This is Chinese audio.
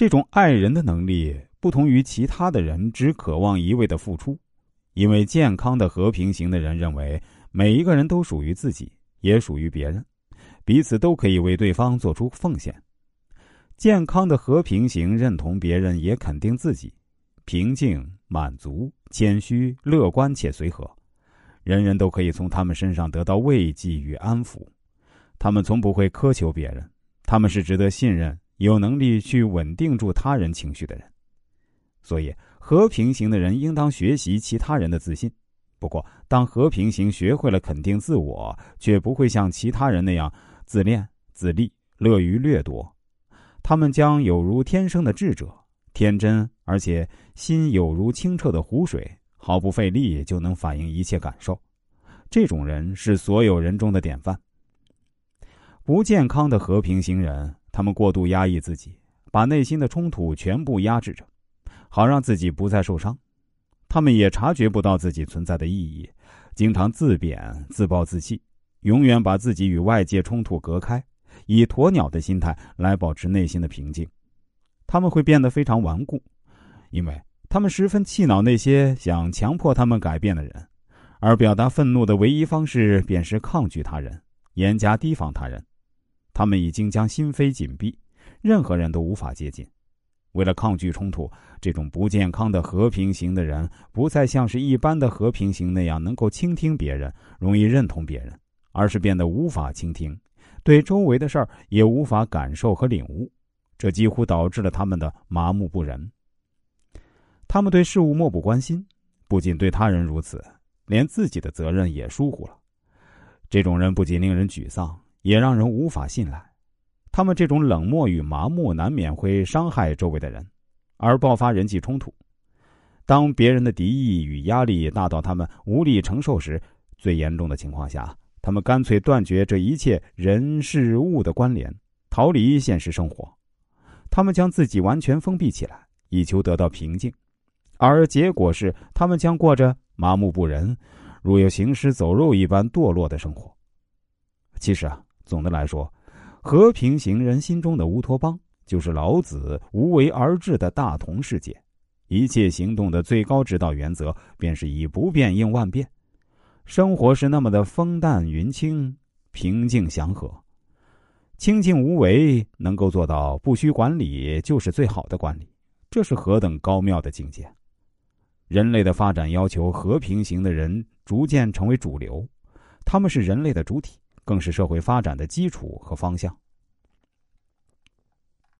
这种爱人的能力不同于其他的人只渴望一味的付出，因为健康的和平型的人认为每一个人都属于自己，也属于别人，彼此都可以为对方做出奉献。健康的和平型认同别人，也肯定自己，平静、满足、谦虚、乐观且随和，人人都可以从他们身上得到慰藉与安抚。他们从不会苛求别人，他们是值得信任、有能力去稳定住他人情绪的人。所以，和平型的人应当学习其他人的自信。不过，当和平型学会了肯定自我，却不会像其他人那样自恋、自立、乐于掠夺。他们将有如天生的智者，天真而且心有如清澈的湖水，毫不费力就能反映一切感受。这种人是所有人中的典范。不健康的和平型人，他们过度压抑自己，把内心的冲突全部压制着，好让自己不再受伤。他们也察觉不到自己存在的意义，经常自贬、自暴自弃，永远把自己与外界冲突隔开。以鸵鸟的心态来保持内心的平静，他们会变得非常顽固，因为他们十分气恼那些想强迫他们改变的人，而表达愤怒的唯一方式便是抗拒他人，严加提防他人。他们已经将心扉紧闭，任何人都无法接近。为了抗拒冲突，这种不健康的和平型的人不再像是一般的和平型那样能够倾听别人，容易认同别人，而是变得无法倾听。对周围的事儿也无法感受和领悟，这几乎导致了他们的麻木不仁。他们对事物漠不关心，不仅对他人如此，连自己的责任也疏忽了。这种人不仅令人沮丧，也让人无法信赖。他们这种冷漠与麻木，难免会伤害周围的人，而爆发人际冲突。当别人的敌意与压力大到他们无力承受时，最严重的情况下。他们干脆断绝这一切人事物的关联，逃离现实生活。他们将自己完全封闭起来，以求得到平静，而结果是，他们将过着麻木不仁、如有行尸走肉一般堕落的生活。其实啊，总的来说，和平型人心中的乌托邦，就是老子无为而治的大同世界。一切行动的最高指导原则，便是以不变应万变。生活是那么的风淡云轻、平静祥和、清静无为，能够做到不需管理就是最好的管理，这是何等高妙的境界！人类的发展要求和平型的人逐渐成为主流，他们是人类的主体，更是社会发展的基础和方向。